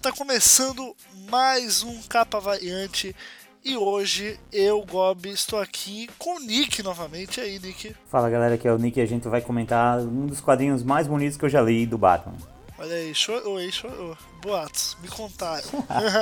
Tá começando mais um Capa Variante e hoje eu, Gob, estou aqui com o Nick novamente. E aí, Nick? Fala galera, aqui é o Nick e a gente vai comentar um dos quadrinhos mais bonitos que eu já li do Batman. Olha aí, chorou, aí, chorou. Boatos, me contaram.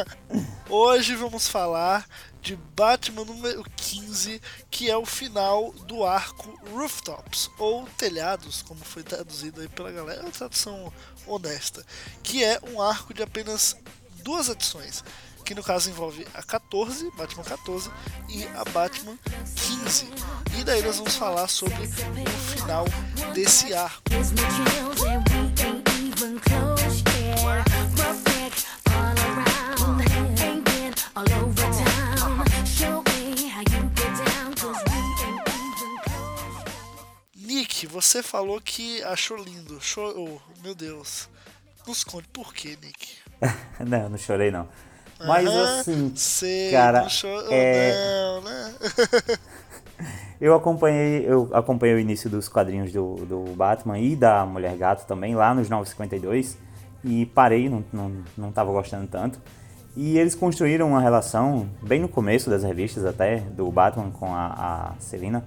hoje vamos falar de Batman número 15, que é o final do arco Rooftops, ou Telhados, como foi traduzido aí pela galera, é uma tradução honesta, que é um arco de apenas duas edições, que no caso envolve a 14, Batman 14, e a Batman 15. E daí nós vamos falar sobre o final desse arco. Nick, você falou que achou lindo, chorou, meu Deus. Nos conte por quê, Nick? não, não chorei não. Mas assim, sei, cara, não chorou é... não, né? eu acompanhei, eu acompanhei o início dos quadrinhos do, do Batman e da Mulher Gato também, lá nos 952, e parei, não, não, não tava gostando tanto. E eles construíram uma relação, bem no começo das revistas até, do Batman com a, a Selina.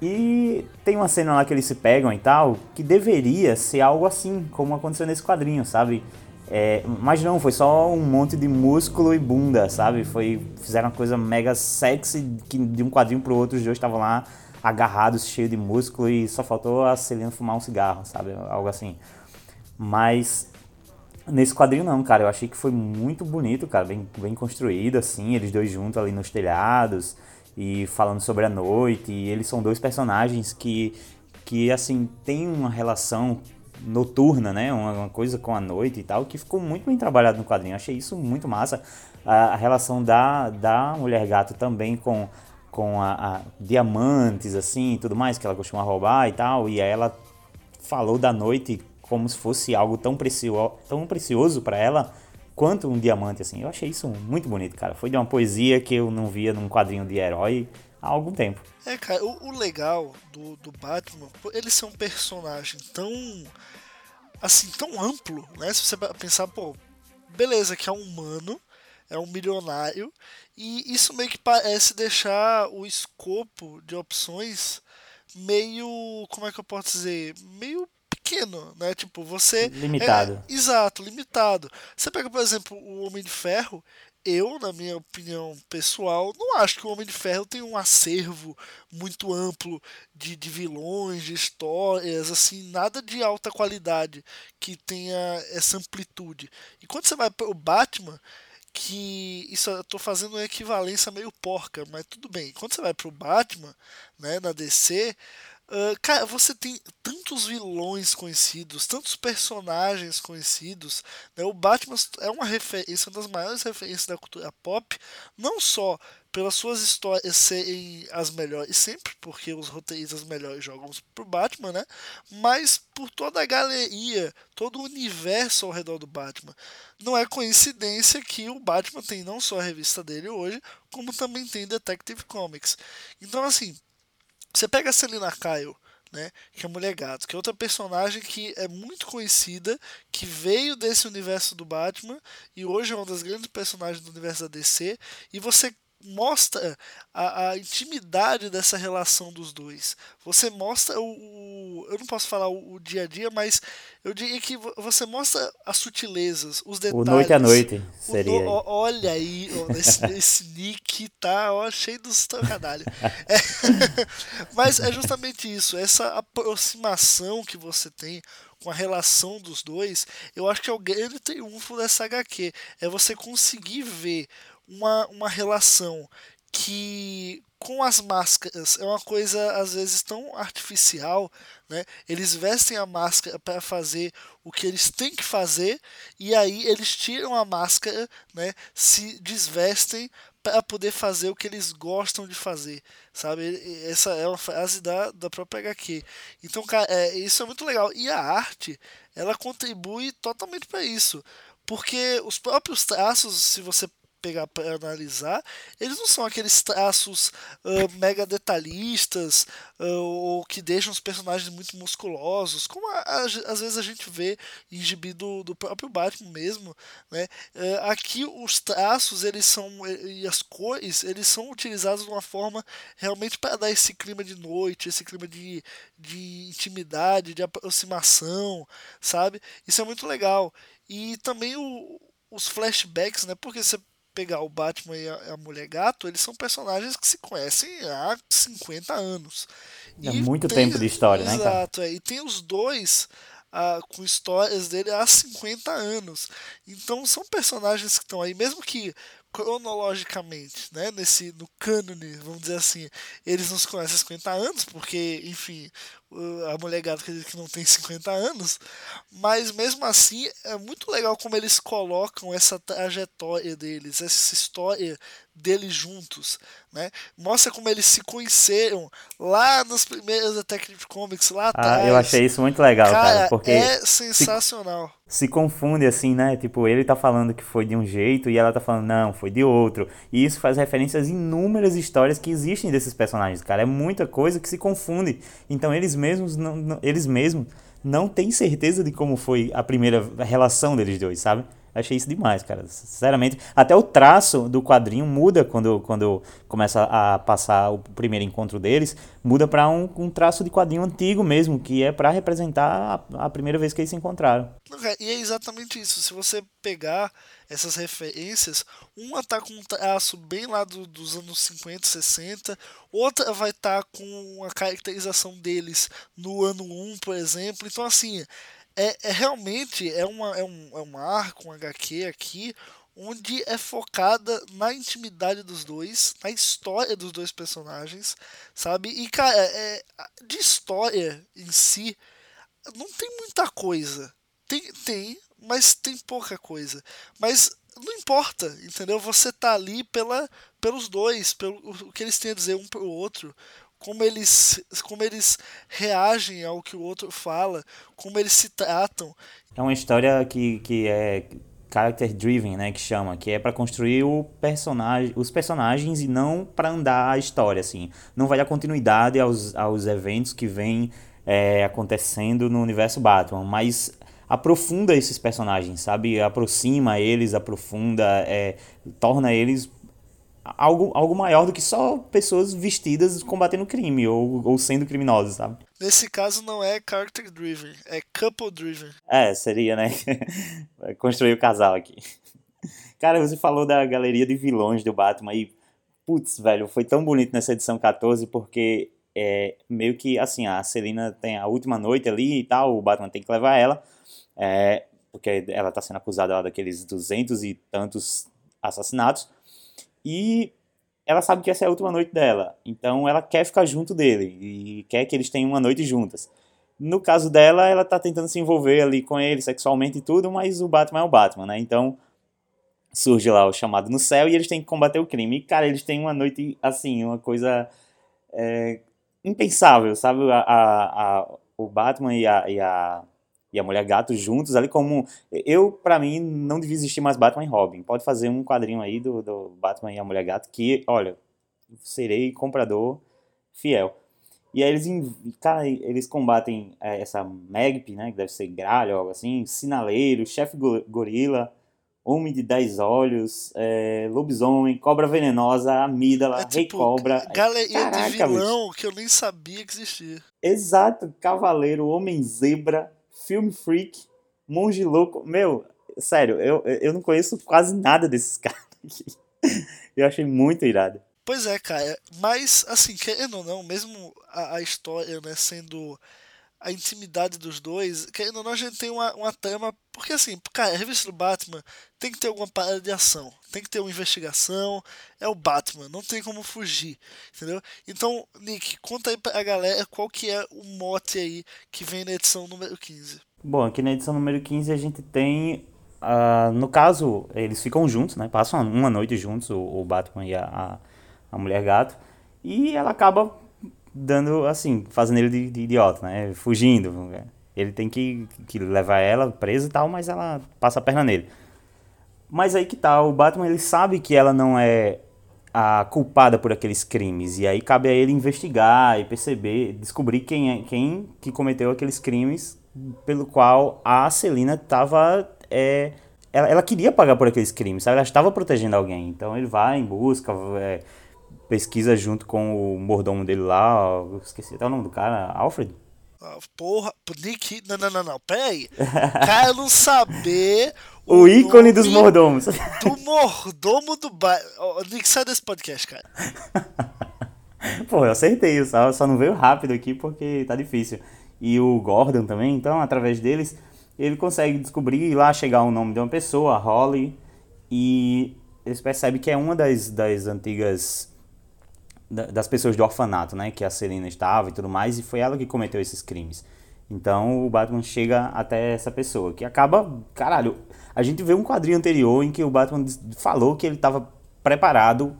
E tem uma cena lá que eles se pegam e tal, que deveria ser algo assim, como aconteceu nesse quadrinho, sabe? É, mas não, foi só um monte de músculo e bunda, sabe? Foi, fizeram uma coisa mega sexy, que de um quadrinho pro outro os dois estavam lá agarrados, cheio de músculo e só faltou a Selena fumar um cigarro, sabe? Algo assim. Mas nesse quadrinho não, cara, eu achei que foi muito bonito, cara, bem, bem construído, assim, eles dois juntos ali nos telhados e falando sobre a noite, e eles são dois personagens que, que assim, tem uma relação noturna, né? Uma, uma, coisa com a noite e tal, que ficou muito bem trabalhado no quadrinho. Achei isso muito massa. A, a relação da, da Mulher Gato também com, com a, a, diamantes, assim, tudo mais, que ela costuma roubar e tal. E aí ela falou da noite como se fosse algo tão, precio, tão precioso para ela quanto um diamante, assim. Eu achei isso muito bonito, cara. Foi de uma poesia que eu não via num quadrinho de herói há algum tempo. É, cara, o, o legal do, do Batman, ele ser um personagem tão. assim, tão amplo, né? Se você pensar, pô, beleza, que é um humano, é um milionário, e isso meio que parece deixar o escopo de opções meio. como é que eu posso dizer? meio pequeno, né? Tipo, você. Limitado. É, exato, limitado. Você pega, por exemplo, o Homem de Ferro, eu, na minha opinião pessoal, não acho que o Homem de Ferro tem um acervo muito amplo de, de vilões, de histórias, assim, nada de alta qualidade que tenha essa amplitude. E quando você vai para o Batman, que isso eu tô fazendo uma equivalência meio porca, mas tudo bem. Quando você vai para o Batman, né, na DC, Uh, cara, você tem tantos vilões conhecidos, tantos personagens conhecidos. Né? O Batman é uma referência, uma das maiores referências da cultura pop, não só pelas suas histórias serem as melhores, sempre porque os roteiristas melhores jogam pro Batman, né? Mas por toda a galeria, todo o universo ao redor do Batman. Não é coincidência que o Batman tem não só a revista dele hoje, como também tem Detective Comics. Então, assim, você pega a Selina Kyle, né, que é Mulher Gato, que é outra personagem que é muito conhecida, que veio desse universo do Batman e hoje é uma das grandes personagens do universo da DC, e você mostra a, a, intimidade dessa relação dos dois. Você mostra o, o, eu não posso falar o, o, dia a dia, mas eu diria que você mostra as sutilezas, os detalhes. O noite a noite seria. No, olha aí, ó, esse, esse nick tá ó, cheio dos trocadilhos. É, mas é justamente isso, essa aproximação que você tem com a relação dos dois, eu acho que é o grande triunfo dessa HQ. É você conseguir ver uma, uma relação que com as máscaras é uma coisa às vezes tão artificial, né? Eles vestem a máscara para fazer o que eles têm que fazer e aí eles tiram a máscara, né? Se desvestem para poder fazer o que eles gostam de fazer, sabe? Essa é uma frase da, da própria HQ. Então, cara, é, isso é muito legal. E a arte, ela contribui totalmente para isso, porque os próprios traços, se você pegar para analisar, eles não são aqueles traços uh, mega detalhistas uh, ou que deixam os personagens muito musculosos, como a, a, às vezes a gente vê em gibi do, do próprio Batman mesmo. Né? Uh, aqui os traços eles são e as cores eles são utilizados de uma forma realmente para dar esse clima de noite, esse clima de, de intimidade, de aproximação, sabe? Isso é muito legal. E também o, os flashbacks, né? Porque você pegar o Batman e a, a, Mulher Gato, eles são personagens que se conhecem há 50 anos. É e muito tem, tempo de história, exato, né? Exato, é. E tem os dois ah, com histórias dele há 50 anos. Então são personagens que estão aí, mesmo que cronologicamente, né, nesse no cânone, vamos dizer assim, eles nos conhecem há 50 anos, porque, enfim, a mulher gato acredita que não tem 50 anos, mas mesmo assim é muito legal como eles colocam essa trajetória deles, essa história deles juntos, né? Mostra como eles se conheceram lá nos primeiros Detective Comics lá atrás. Ah, eu achei isso muito legal, cara, cara porque é sensacional. Se, se, confunde assim, né? Tipo, ele tá falando que foi de um jeito e ela tá falando não, foi de outro. E isso faz referências a inúmeras histórias que existem desses personagens, cara. É muita coisa que se confunde. Então eles mesmos não, não eles mesmos não têm certeza de como foi a primeira relação deles dois, sabe? Achei isso demais, cara. Sinceramente. Até o traço do quadrinho muda quando, quando começa a passar o primeiro encontro deles. Muda para um, um traço de quadrinho antigo mesmo, que é para representar a, a, primeira vez que eles se encontraram. E é exatamente isso. Se você pegar essas referências, uma tá com um traço bem lá do, dos anos 50, 60, outra vai estar tá com a caracterização deles no ano 1, por exemplo. Então, assim é, é realmente é, uma, é, um, é um arco, um HQ aqui, onde é focada na intimidade dos dois, na história dos dois personagens, sabe? E, cara, é, de história em si, não tem muita coisa. Tem, tem, mas tem pouca coisa. Mas não importa, entendeu? Você tá ali pela, pelos dois, pelo o que eles têm a dizer um pro outro como eles, como eles reagem ao que o outro fala, como eles se tratam. É uma história que, que é character driven, né, que chama, que é para construir o personagem, os personagens e não para andar a história, assim. Não vai dar continuidade aos, aos eventos que vêm é, acontecendo no universo Batman, mas aprofunda esses personagens, sabe? Aproxima eles, aprofunda, é, torna eles algo, algo maior do que só pessoas vestidas combatendo crime ou, ou sendo criminosas, sabe? Nesse caso não é character driven, é couple driven. É, seria, né? Construir o casal aqui. Cara, você falou da galeria de vilões do Batman e, putz, velho, foi tão bonito nessa edição 14 porque é meio que assim, a Selina tem a última noite ali e tal, o Batman tem que levar ela, é, porque ela tá sendo acusada lá daqueles duzentos e tantos assassinatos. E ela sabe que essa é a última noite dela. Então ela quer ficar junto dele e quer que eles tenham uma noite juntas. No caso dela, ela tá tentando se envolver ali com ele sexualmente e tudo, mas o Batman é o Batman, né? Então surge lá o chamado no céu e eles têm que combater o crime. E, cara, eles têm uma noite, assim, uma coisa é, impensável, sabe? A, a, a, o Batman e a, e a e a Mulher Gato juntos ali como eu para mim não devia existir mais Batman e Robin pode fazer um quadrinho aí do, do Batman e a Mulher Gato que olha serei comprador fiel e aí eles cara eles combatem é, essa Magpie né que deve ser gralha algo assim sinaleiro chefe gorila Homem de Dez Olhos, é, Lobisomem, Cobra Venenosa, Amígdala, é tipo, Rei Cobra. Galeria de vilão bicho. que eu nem sabia que existia. Exato, Cavaleiro, Homem Zebra, Film Freak, Monge Louco. Meu, sério, eu, eu não conheço quase nada desses caras aqui. Eu achei muito irado. Pois é, cara. Mas, assim, querendo ou não, mesmo a, a história, né, sendo a intimidade dos dois, querendo ou não, a gente tem uma, uma trama. Porque, assim, cara, a revista do Batman tem que ter alguma parada de ação, tem que ter uma investigação. É o Batman, não tem como fugir, entendeu? Então, Nick, conta aí pra galera qual que é o mote aí que vem na edição número 15. Bom, aqui na edição número 15 a gente tem. Uh, no caso, eles ficam juntos, né? Passam uma noite juntos, o, o Batman e a, a, a Mulher Gato. E ela acaba dando, assim, fazendo ele de, de idiota, né? Fugindo. Ele tem que, que levar ela presa e tal, mas ela passa a perna nele. Mas aí que tá, o Batman ele sabe que ela não é a culpada por aqueles crimes. E aí cabe a ele investigar e perceber, descobrir quem é quem que cometeu aqueles crimes pelo qual a Celina estava é, ela, ela, queria pagar por aqueles crimes, sabe? Ela estava protegendo alguém. Então ele vai em busca, é, pesquisa junto com o mordomo dele lá, esqueci até o nome do cara, Alfred. Ah, porra, Nick, não, não, não, não, peraí. Cara, não saber o, o ícone dos mordomos. Do mordomo do bairro. Oh, Nick, sai desse podcast, cara. Pô, eu acertei, só, só não veio rápido aqui porque tá difícil. E o Gordon também, então, através deles, ele consegue descobrir lá chegar o nome de uma pessoa, Holly, e eles percebem que é uma das, das antigas das pessoas do orfanato, né, que a Selena estava e tudo mais, e foi ela que cometeu esses crimes. Então o Batman chega até essa pessoa, que acaba, caralho, a gente vê um quadrinho anterior em que o Batman falou que ele estava preparado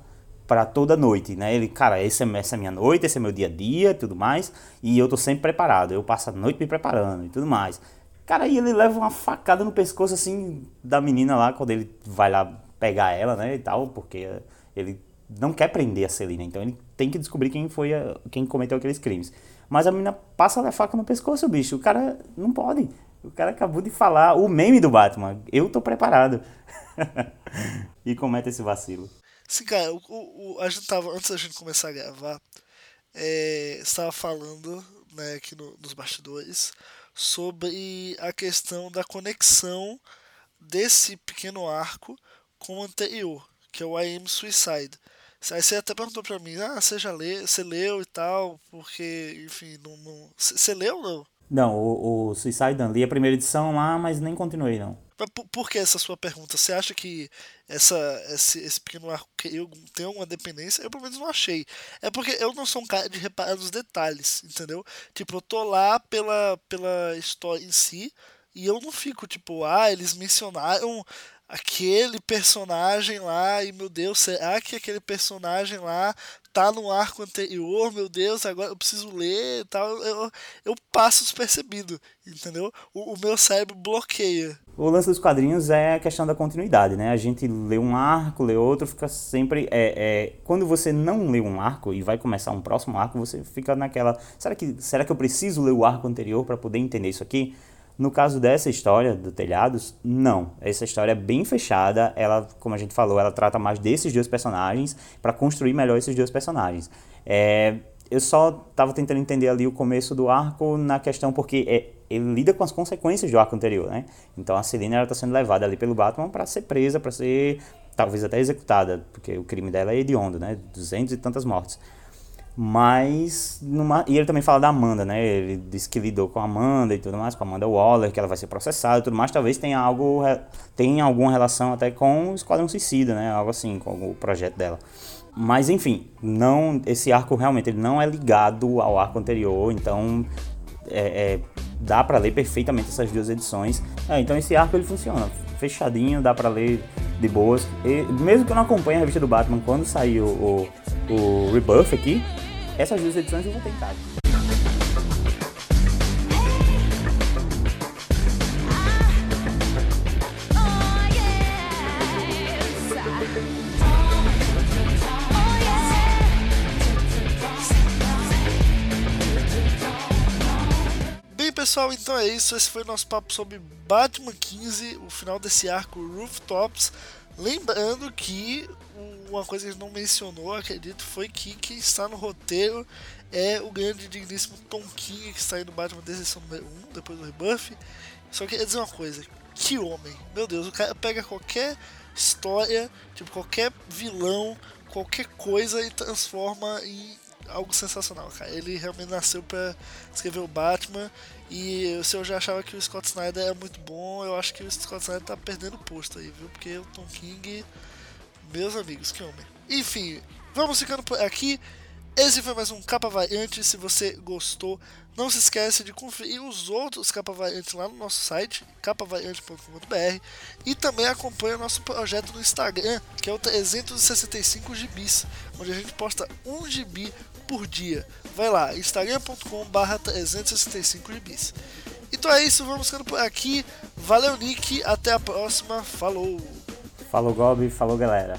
para toda noite, né? Ele, cara, esse é, essa é minha noite, esse é meu dia a dia, tudo mais, e eu tô sempre preparado. Eu passo a noite me preparando e tudo mais. Cara, aí ele leva uma facada no pescoço assim da menina lá quando ele vai lá pegar ela, né, e tal, porque ele não quer prender a Celina, então ele tem que descobrir quem foi a, quem cometeu aqueles crimes. Mas a menina passa a faca no pescoço, bicho. O cara não pode. O cara acabou de falar o meme do Batman. Eu tô preparado. e comete esse vacilo. Sim, cara, o, o, a gente tava, antes da gente começar a gravar, é, estava falando né, aqui no, nos bastidores sobre a questão da conexão desse pequeno arco com o anterior, que é o I Am Suicide. Aí você até perguntou pra mim, ah, você já leu, você leu e tal, porque, enfim, não. Você leu ou não? Não, o, o Suicide li a primeira edição lá, mas nem continuei não. Mas por, por que essa sua pergunta? Você acha que essa, esse, esse pequeno arco tem alguma dependência? Eu pelo menos não achei. É porque eu não sou um cara de reparar nos detalhes, entendeu? Tipo, eu tô lá pela, pela história em si, e eu não fico tipo, ah, eles mencionaram aquele personagem lá e meu Deus, será que aquele personagem lá tá no arco anterior? Meu Deus, agora eu preciso ler e tal. Eu, eu passo despercebido, entendeu? O, o, meu cérebro bloqueia. O lance dos quadrinhos é a questão da continuidade, né? A gente lê um arco, lê outro, fica sempre. É, é, quando você não lê um arco e vai começar um próximo arco, você fica naquela. Será que, será que eu preciso ler o arco anterior para poder entender isso aqui? No caso dessa história do Telhados, não. Essa história é bem fechada. Ela, como a gente falou, ela trata mais desses dois personagens para construir melhor esses dois personagens. É, eu só estava tentando entender ali o começo do arco na questão porque é, ele lida com as consequências do arco anterior, né? Então a Selina está sendo levada ali pelo Batman para ser presa, para ser talvez até executada, porque o crime dela é hediondo, né? Duzentos e tantas mortes. Mas, numa, e ele também fala da Amanda, né? Ele disse que lidou com a Amanda e tudo mais, com a Amanda Waller, que ela vai ser processada e tudo mais. Talvez tenha algo, tenha alguma relação até com o Esquadrão Suicida, né? Algo assim, com o projeto dela. Mas, enfim, não, esse arco realmente ele não é ligado ao arco anterior, então é, é, dá para ler perfeitamente essas duas edições. É, então esse arco ele funciona fechadinho, dá para ler de boas. E, mesmo que eu não acompanhe a revista do Batman quando saiu o, o Rebuff aqui, essas duas edições eu vou casa. Bem, pessoal, então é isso. Esse foi o nosso papo sobre Batman 15, o final desse arco Rooftops. Lembrando que uma coisa que a gente não mencionou, acredito, foi que quem está no roteiro é o grande digníssimo Tom King, que está aí no Batman desde edição número 1, depois do rebuff. Só queria dizer uma coisa, que homem, meu Deus, o cara pega qualquer história, tipo, qualquer vilão, qualquer coisa e transforma em algo sensacional, cara. Ele realmente nasceu para escrever o Batman e se eu já achava que o Scott Snyder é muito bom, eu acho que o Scott Snyder tá perdendo posto aí, viu? Porque o Tom King meus amigos, que homem. Enfim, vamos ficando por aqui. Esse foi mais um Capa Variante. Se você gostou, não se esquece de conferir os outros Capa Variantes lá no nosso site, capavariante.com.br e também acompanha o nosso projeto no Instagram, que é o 365 gibis, onde a gente posta um gibi por dia. Vai lá, instagram.com.br 365 gibis. Então é isso, vamos ficando por aqui. Valeu, Nick. Até a próxima. Falou! Falou, Gobi. Falou, galera.